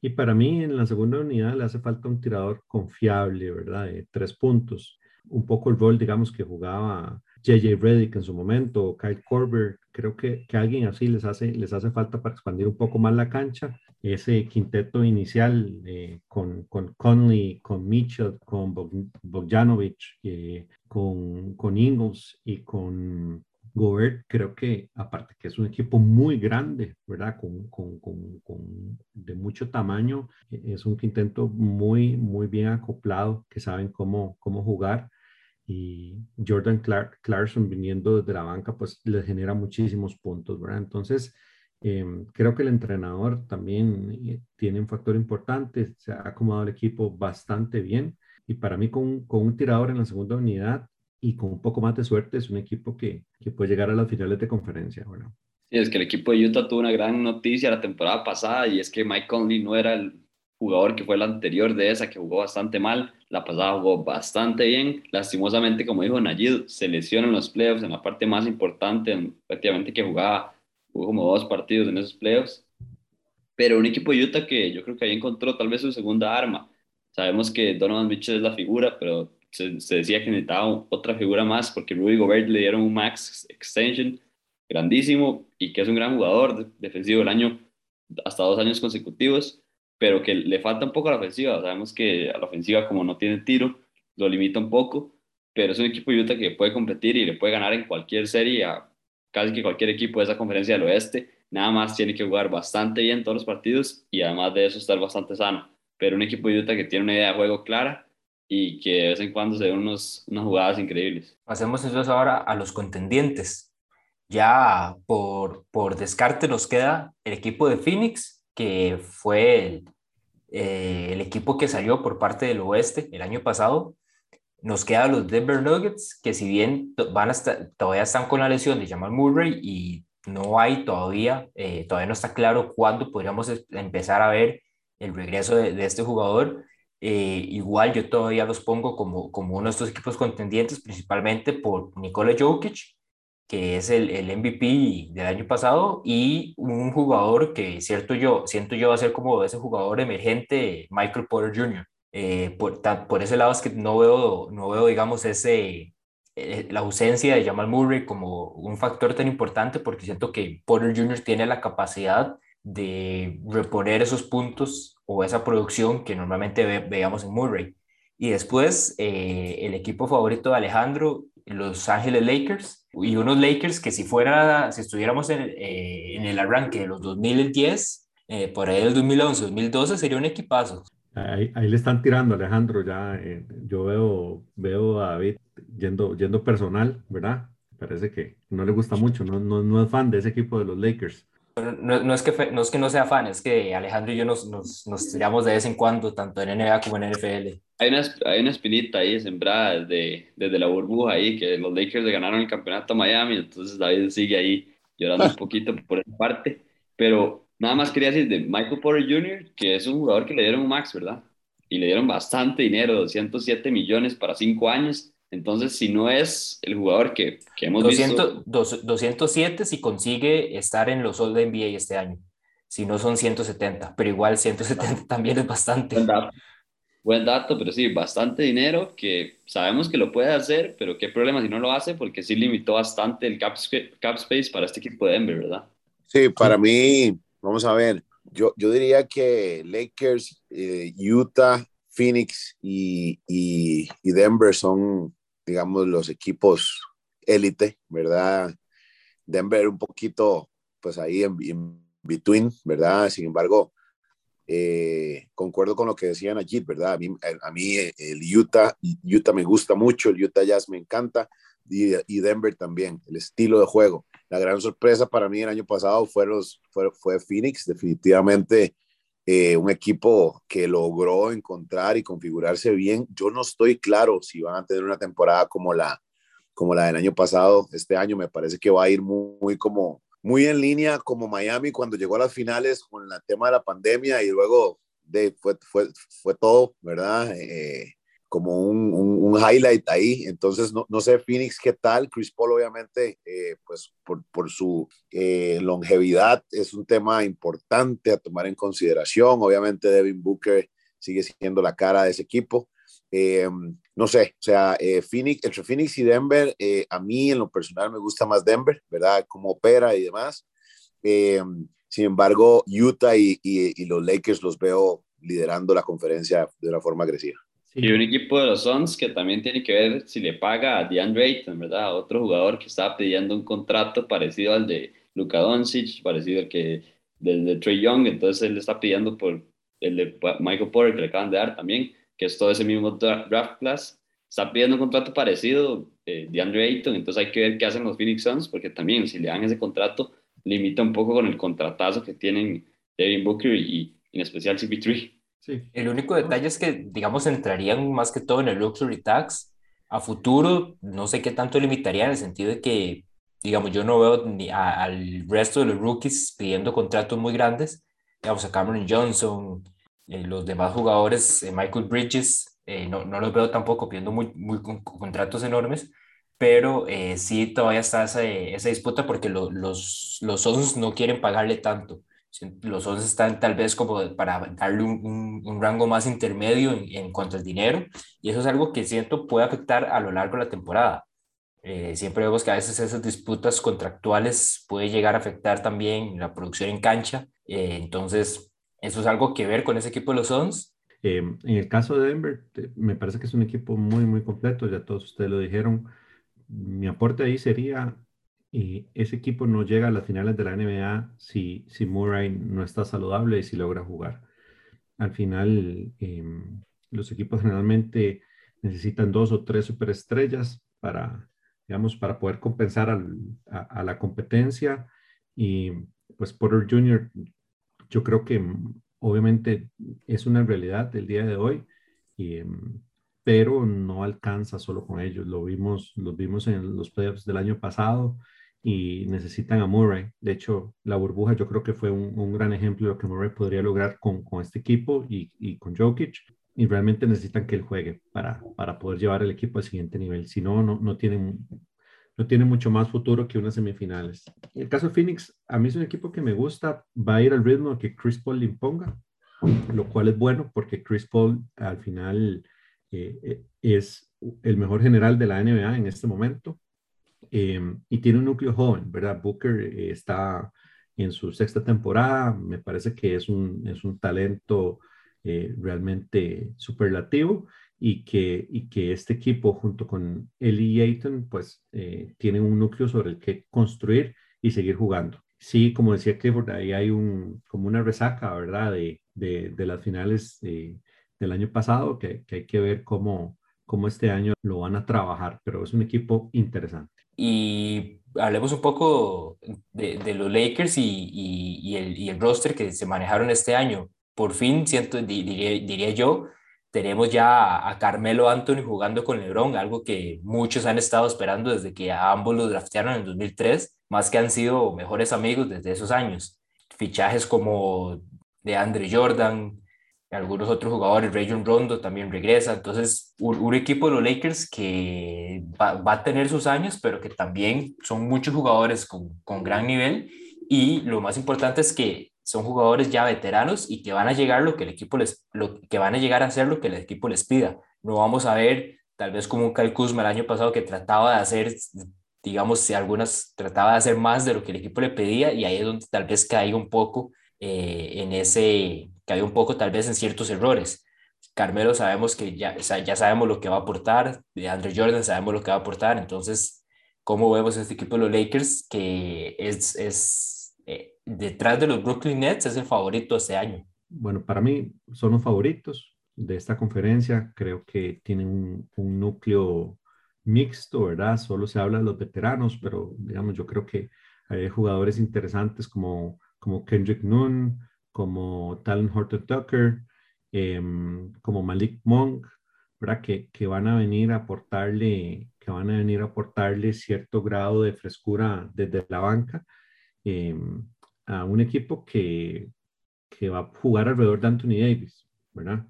y para mí en la segunda unidad le hace falta un tirador confiable, ¿verdad? De tres puntos. Un poco el rol, digamos, que jugaba JJ Redick en su momento, Kyle Korver, creo que, que alguien así les hace, les hace falta para expandir un poco más la cancha. Ese quinteto inicial eh, con, con Conley, con Mitchell, con Bogdanovich, eh, con, con Ingles y con Gobert, creo que aparte que es un equipo muy grande, ¿verdad? Con, con, con, con, de mucho tamaño, es un quinteto muy, muy bien acoplado, que saben cómo, cómo jugar y Jordan Clark, Clarkson viniendo desde la banca, pues le genera muchísimos puntos, ¿verdad? Entonces, em, creo que el entrenador también eh, tiene un factor importante, se ha acomodado el equipo bastante bien y para mí con, con, un tirador en la segunda unidad y con un poco más de suerte es un equipo que, que puede llegar a las finales de conferencia, ¿verdad? Sí, es que el equipo de Utah tuvo una gran noticia la temporada pasada y es que Mike Conley no era el jugador que fue el anterior de esa, que jugó bastante mal, la pasada jugó bastante bien, lastimosamente, como dijo Nayid, se lesionó en los playoffs, en la parte más importante, prácticamente que jugaba, jugó como dos partidos en esos playoffs, pero un equipo de Utah que yo creo que ahí encontró tal vez su segunda arma, Sabemos que Donovan Mitchell es la figura, pero se, se, decía que necesitaba otra figura más porque Rudy Gobert le dieron un max extension grandísimo y que es un gran jugador defensivo del año hasta dos años consecutivos, pero que le falta un poco a la ofensiva. Sabemos que a la ofensiva como no tiene tiro, lo limita un poco, pero es un equipo de Utah que puede competir y le puede ganar en cualquier serie a casi que cualquier equipo de esa conferencia del oeste. Nada más tiene que jugar bastante bien todos los partidos y además de eso estar bastante sano. Pero un equipo de Utah que tiene una idea de juego clara y que de vez en cuando se ven unos, unas jugadas increíbles. Pasemos entonces ahora a los contendientes. Ya por, por descarte nos queda el equipo de Phoenix, que fue el, eh, el equipo que salió por parte del oeste el año pasado. Nos quedan los Denver Nuggets, que si bien van hasta, todavía están con la lesión de Jamal Murray y no hay todavía, eh, todavía no está claro cuándo podríamos empezar a ver el regreso de, este jugador. Eh, igual yo todavía los pongo como, como uno de estos equipos contendientes, principalmente por Nikola Jokic, que es el, el, MVP del año pasado, y un jugador que cierto yo, siento yo va a ser como ese jugador emergente, Michael Porter Jr. Eh, por, por, ese lado es que no veo, no veo digamos, ese, eh, la ausencia de Jamal Murray como un factor tan importante, porque siento que Porter Jr. tiene la capacidad de reponer esos puntos o esa producción que normalmente ve, veíamos en Murray. Y después eh, el equipo favorito de Alejandro, Los Ángeles Lakers, y unos Lakers que si fuera, si estuviéramos en, eh, en el arranque de los 2010, eh, por ahí del 2011, 2012, sería un equipazo. Ahí, ahí le están tirando, Alejandro, ya eh, yo veo, veo a David yendo, yendo personal, ¿verdad? Parece que no le gusta mucho, no, no, no es fan de ese equipo de los Lakers. No, no, es que, no es que no sea fan, es que Alejandro y yo nos, nos, nos tiramos de vez en cuando, tanto en NBA como en NFL. Hay una, hay una espinita ahí sembrada desde, desde la burbuja ahí, que los Lakers le ganaron el campeonato a Miami, entonces David sigue ahí llorando un poquito por esa parte. Pero nada más quería decir de Michael Porter Jr., que es un jugador que le dieron un max, ¿verdad? Y le dieron bastante dinero, 207 millones para cinco años entonces, si no es el jugador que, que hemos 200, visto... 207 si consigue estar en los All NBA este año. Si no son 170, pero igual 170 también es bastante. Buen dato. Buen dato, pero sí, bastante dinero que sabemos que lo puede hacer, pero qué problema si no lo hace, porque sí limitó bastante el cap, cap space para este equipo de Denver, ¿verdad? Sí, para mí, vamos a ver, yo, yo diría que Lakers, eh, Utah, Phoenix y, y, y Denver son digamos, los equipos élite, ¿verdad? Denver un poquito, pues ahí en, between, ¿verdad? Sin embargo, eh, concuerdo con lo que decían allí, ¿verdad? A mí, a mí el Utah, Utah me gusta mucho, el Utah Jazz me encanta y, y, Denver también, el estilo de juego. La gran sorpresa para mí el año pasado fue, fue, fue Phoenix, definitivamente eh, un equipo que logró encontrar y configurarse bien. Yo no estoy claro si van a tener una temporada como la, como la del año pasado. Este año me parece que va a ir muy, como muy en línea como Miami cuando llegó a las finales con el tema de la pandemia y luego de, fue, fue, fue todo, ¿verdad? Eh, como un, un, highlight ahí. Entonces, no, no, sé Phoenix qué tal. Chris Paul, obviamente, eh, pues por, por su eh, longevidad es un tema importante a tomar en consideración. Obviamente, Devin Booker sigue siendo la cara de ese equipo. Eh, no sé, o sea, Phoenix, entre Phoenix y Denver, a mí en lo personal me gusta más Denver, ¿verdad? Cómo opera y demás. sin embargo, Utah y, y, y los Lakers los veo liderando la conferencia de una forma agresiva. Y un equipo de los Suns que también tiene que ver si le paga a DeAndre Ayton, ¿verdad? Otro jugador que estaba pidiendo un contrato parecido al de Luka Doncic, parecido al que del de Trey Young, entonces él está pidiendo por el de Michael Porter que le acaban de dar también, que es todo ese mismo draft class, está pidiendo un contrato parecido eh, de DeAndre Ayton, entonces hay que ver qué hacen los Phoenix Suns, porque también si le dan ese contrato, limita un poco con el contratazo que tienen Devin Booker y, y en especial CP3. El único detalle es que, digamos, entrarían más que todo en el luxury tax. A futuro, no sé qué tanto limitaría en el sentido de que, digamos, yo no veo ni al resto de los rookies pidiendo contratos muy grandes. Digamos, a Cameron Johnson, eh, los demás jugadores, eh, Michael Bridges, eh, no, no, los veo tampoco pidiendo muy, muy contratos enormes, pero sí todavía está esa, esa disputa porque lo, los, los Suns no quieren pagarle tanto Los 11 están tal vez como para darle un, un, rango más intermedio en, cuanto al dinero y eso es algo que siento puede afectar a lo largo de la temporada. Eh, siempre vemos que a veces esas disputas contractuales puede llegar a afectar también la producción en cancha. Eh, entonces, eso es algo que ver con ese equipo de los Suns. Eh, en el caso de Denver, me parece que es un equipo muy, muy completo. Ya todos ustedes lo dijeron. Mi aporte ahí sería y ese equipo no llega a las finales de la NBA si, si Murray no está saludable y si logra jugar. Al final, em, los equipos generalmente necesitan dos o tres superestrellas para, digamos, para poder compensar a, la competencia. Y pues Porter Jr., yo creo que obviamente es una realidad del día de hoy, em, pero no alcanza solo con ellos. Lo vimos, lo vimos en los playoffs del año pasado y necesitan a Murray. De hecho, la burbuja yo creo que fue un, gran ejemplo de lo que Murray podría lograr con, con este equipo y, y, con Jokic. Y realmente necesitan que él juegue para, para poder llevar el equipo al siguiente nivel. Si no, no, no tienen no tiene mucho más futuro que unas semifinales. El caso de Phoenix, a mí es un equipo que me gusta, va a ir al ritmo que Chris Paul le imponga, lo cual es bueno porque Chris Paul al final eh, eh, es el mejor general de la NBA en este momento. Em, y tiene un núcleo joven, ¿verdad? Booker eh, está en su sexta temporada, me parece que es un, es un talento eh, realmente superlativo y que, y que este equipo junto con Eli Ayton pues eh, tienen un núcleo sobre el que construir y seguir jugando. Sí, como decía Clifford, ahí hay un, como una resaca, ¿verdad? De, de, de las finales del año pasado que, que, hay que ver cómo, cómo este año lo van a trabajar, pero es un equipo interesante. Y hablemos un poco de, de los Lakers y, y, el, y, el, roster que se manejaron este año. Por fin, siento, diría, diría yo, tenemos ya a Carmelo Anthony jugando con LeBron, algo que muchos han estado esperando desde que a ambos los draftearon en 2003, más que han sido mejores amigos desde esos años. Fichajes como de Andre Jordan, algunos otros jugadores, Rayon Rondo también regresa, entonces un, equipo de los Lakers que va, va, a tener sus años, pero que también son muchos jugadores con, con, gran nivel y lo más importante es que son jugadores ya veteranos y que van a llegar lo que el equipo les, lo que van a llegar a hacer lo que el equipo les pida. No vamos a ver tal vez como un Kyle Kuzma el año pasado que trataba de hacer digamos, si algunas trataba de hacer más de lo que el equipo le pedía y ahí es donde tal vez caiga un poco eh, en ese, había un poco tal vez en ciertos errores. Carmelo sabemos que ya, ya sabemos lo que va a aportar, de Andrew Jordan sabemos lo que va a aportar, entonces, ¿cómo vemos este equipo de los Lakers que es, es eh, detrás de los Brooklyn Nets es el favorito este año? Bueno, para mí son los favoritos de esta conferencia, creo que tienen un, un núcleo mixto, ¿verdad? Solo se habla de los veteranos, pero digamos, yo creo que hay jugadores interesantes como como Kendrick Nunn, como Talon Horton Tucker, em, como Malik Monk, ¿verdad? Que, que, van a venir a aportarle, que van a venir aportarle cierto grado de frescura desde la banca em, a un equipo que, que, va a jugar alrededor de Anthony Davis, ¿verdad?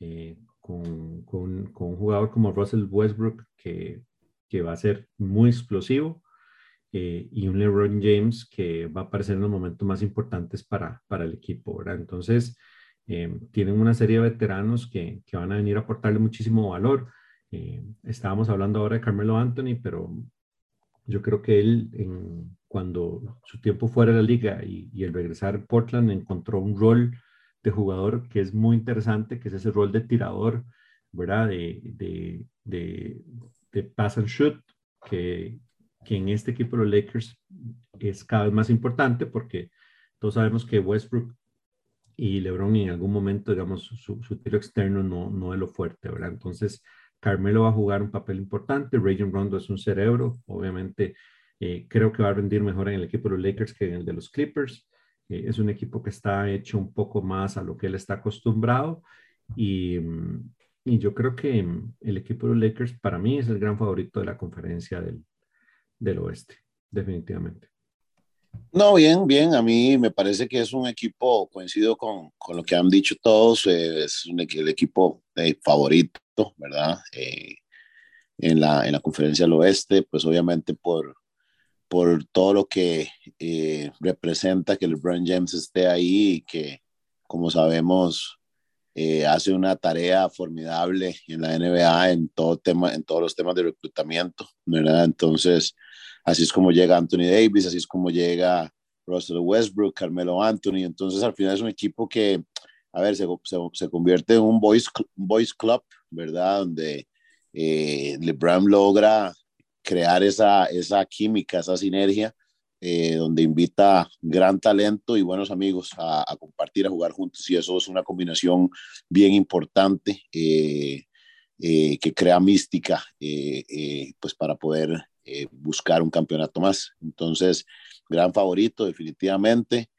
Eh, con, con, con, un jugador como Russell Westbrook que, que va a ser muy explosivo eh, y un LeBron James que va a aparecer en los momentos más importantes para, para el equipo, ¿verdad? Entonces, eh, tienen una serie de veteranos que, que, van a venir a aportarle muchísimo valor. Eh, estábamos hablando ahora de Carmelo Anthony, pero yo creo que él, en, cuando su tiempo fuera de la liga y, y el regresar a Portland, encontró un rol de jugador que es muy interesante, que es ese rol de tirador, ¿verdad? De, de, de, de pass and shoot, que, que en este equipo de los Lakers es cada vez más importante porque todos sabemos que Westbrook y LeBron en algún momento, digamos, su, tiro externo no, no es lo fuerte, ¿verdad? Entonces, Carmelo va a jugar un papel importante, Rayon Rondo es un cerebro, obviamente eh, creo que va a rendir mejor en el equipo de los Lakers que en el de los Clippers. Eh, es un equipo que está hecho un poco más a lo que él está acostumbrado y, y yo creo que el equipo de los Lakers para mí es el gran favorito de la conferencia del, del oeste, definitivamente. No, bien, bien. A mí me parece que es un equipo, coincido con, con lo que han dicho todos, eh, es un, el equipo eh, favorito, ¿verdad? Eh, en, la, en la conferencia del oeste, pues obviamente por, por todo lo que eh, representa que LeBron James esté ahí y que, como sabemos, hace una tarea formidable en la NBA en, todo tema, en todos los temas de reclutamiento, ¿verdad? Entonces, así es como llega Anthony Davis, así es como llega Russell Westbrook, Carmelo Anthony. Entonces, al final es un equipo que, a ver, se, se, convierte en un boys, boys club, ¿verdad? Donde eh, LeBron logra crear esa, esa química, esa sinergia, eh, donde invita gran talento y buenos amigos a, compartir, a jugar juntos. Y eso es una combinación bien importante eh, eh, que crea mística pues para poder buscar un campeonato más. Entonces, gran favorito, definitivamente.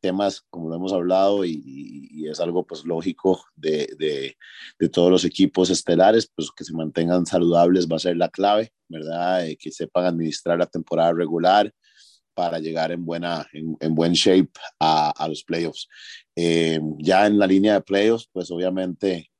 temas como lo hemos hablado y, es algo pues lógico de, de, de, todos los equipos estelares, pues que se mantengan saludables va a ser la clave, ¿verdad? que sepan administrar la temporada regular, para llegar en, buena, en, buen shape a, a los playoffs. Eh, ya en la línea de playoffs, pues obviamente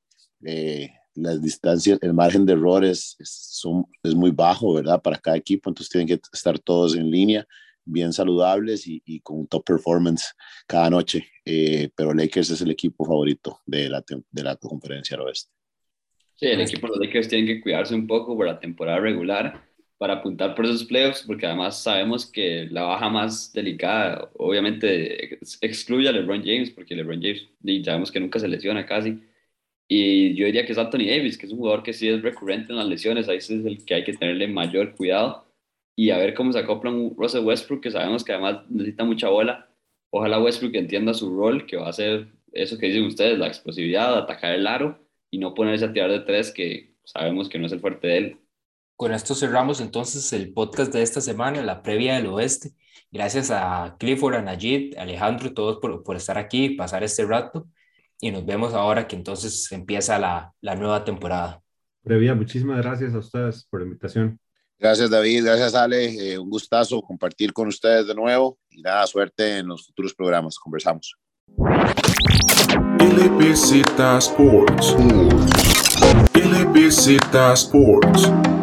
eh, las distancias, el margen de errores es, es muy bajo, ¿verdad? Para cada equipo, entonces tienen que estar todos en línea, bien saludables y, y con top performance cada noche. Eh, pero Lakers es el equipo favorito de la, de la conferencia del oeste. Sí, el equipo de los Lakers tienen que cuidarse un poco por la temporada regular para apuntar por esos playoffs, porque además sabemos que la baja más delicada, obviamente, excluye a LeBron James, porque LeBron James sabemos que nunca se lesiona casi. Y yo diría que es Anthony Davis, que es un jugador que sí es recurrente en las lesiones, ahí es el que hay que tenerle mayor cuidado. Y a ver cómo se acopla un Russell Westbrook, que sabemos que además necesita mucha bola. Ojalá Westbrook entienda su rol, que va a ser eso que dicen ustedes, la explosividad, atacar el aro y no ponerse a tirar de tres, que sabemos que no es el fuerte de él. Con esto cerramos entonces el podcast de esta semana, la previa del oeste. Gracias a Clifford, a Najid, Alejandro, todos por, por estar aquí y pasar este rato. Y nos vemos ahora que entonces empieza la, la nueva temporada. Previa, muchísimas gracias a ustedes por la invitación. Gracias David, gracias Ale, eh, un gustazo compartir con ustedes de nuevo y nada, suerte en los futuros programas, conversamos. LBZ Sports. LBZ Sports.